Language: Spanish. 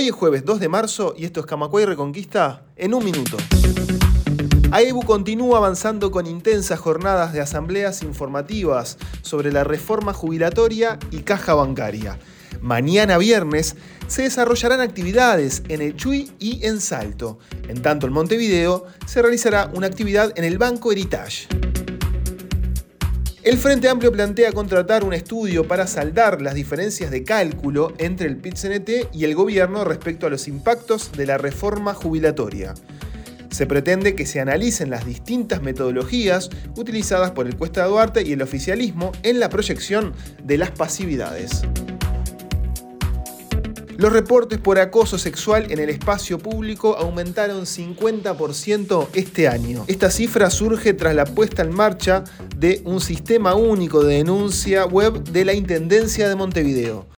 Hoy es jueves 2 de marzo y esto es Camacuay Reconquista en un minuto. AEBU continúa avanzando con intensas jornadas de asambleas informativas sobre la reforma jubilatoria y caja bancaria. Mañana viernes se desarrollarán actividades en el Chuy y en Salto. En tanto, en Montevideo se realizará una actividad en el Banco Heritage. El Frente Amplio plantea contratar un estudio para saldar las diferencias de cálculo entre el PIT-CNT y el gobierno respecto a los impactos de la reforma jubilatoria. Se pretende que se analicen las distintas metodologías utilizadas por el Cuesta Duarte y el oficialismo en la proyección de las pasividades. Los reportes por acoso sexual en el espacio público aumentaron 50% este año. Esta cifra surge tras la puesta en marcha de un sistema único de denuncia web de la Intendencia de Montevideo.